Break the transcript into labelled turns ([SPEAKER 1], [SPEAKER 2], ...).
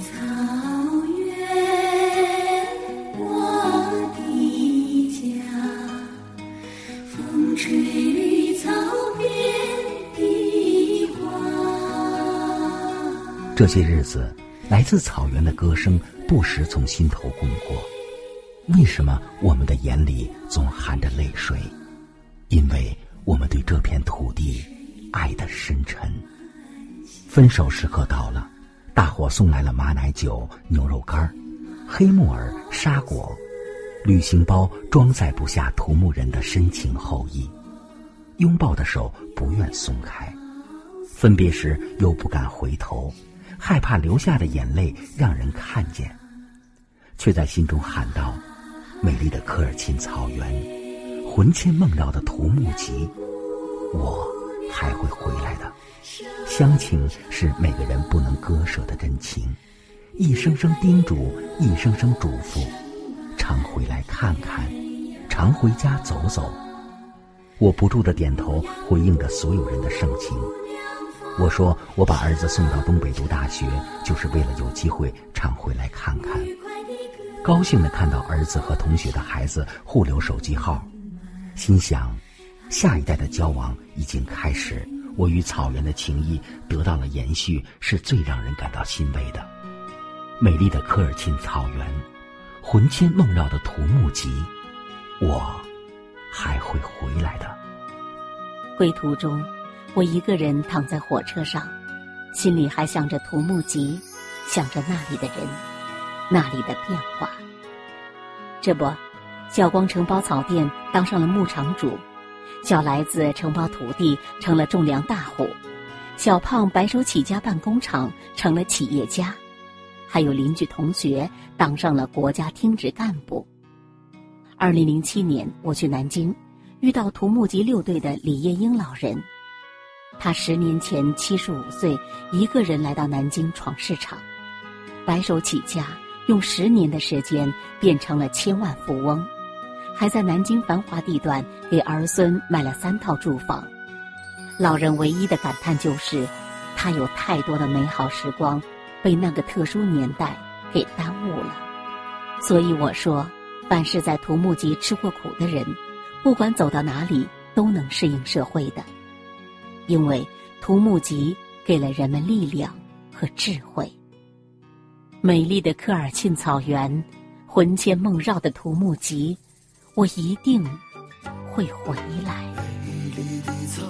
[SPEAKER 1] 草原，我的家，风吹绿草遍地花
[SPEAKER 2] 这些日子，来自草原的歌声不时从心头滚过。为什么我们的眼里总含着泪水？因为我们对这片土地爱的深沉。分手时刻到了，大伙送来了马奶酒、牛肉干黑木耳、沙果，旅行包装载不下土木人的深情厚谊。拥抱的手不愿松开，分别时又不敢回头，害怕流下的眼泪让人看见，却在心中喊道：“美丽的科尔沁草原，魂牵梦绕的土木集，我还会回来的。”乡情是每个人不能割舍的真情，一声声叮嘱，一声声嘱咐，常回来看看，常回家走走。我不住的点头，回应着所有人的盛情。我说，我把儿子送到东北读大学，就是为了有机会常回来看看。高兴的看到儿子和同学的孩子互留手机号，心想，下一代的交往已经开始。我与草原的情谊得到了延续，是最让人感到欣慰的。美丽的科尔沁草原，魂牵梦绕的土木集，我还会回来的。
[SPEAKER 3] 归途中，我一个人躺在火车上，心里还想着土木集，想着那里的人，那里的变化。这不，小光承包草店，当上了牧场主。小来子承包土地，成了种粮大户；小胖白手起家办工厂，成了企业家；还有邻居同学当上了国家厅职干部。二零零七年，我去南京，遇到土木集六队的李业英老人。他十年前七十五岁，一个人来到南京闯市场，白手起家，用十年的时间变成了千万富翁。还在南京繁华地段给儿孙买了三套住房，老人唯一的感叹就是，他有太多的美好时光被那个特殊年代给耽误了。所以我说，凡是在土木集吃过苦的人，不管走到哪里都能适应社会的，因为土木集给了人们力量和智慧。美丽的科尔沁草原，魂牵梦绕的土木集。我一定会回来。美丽的草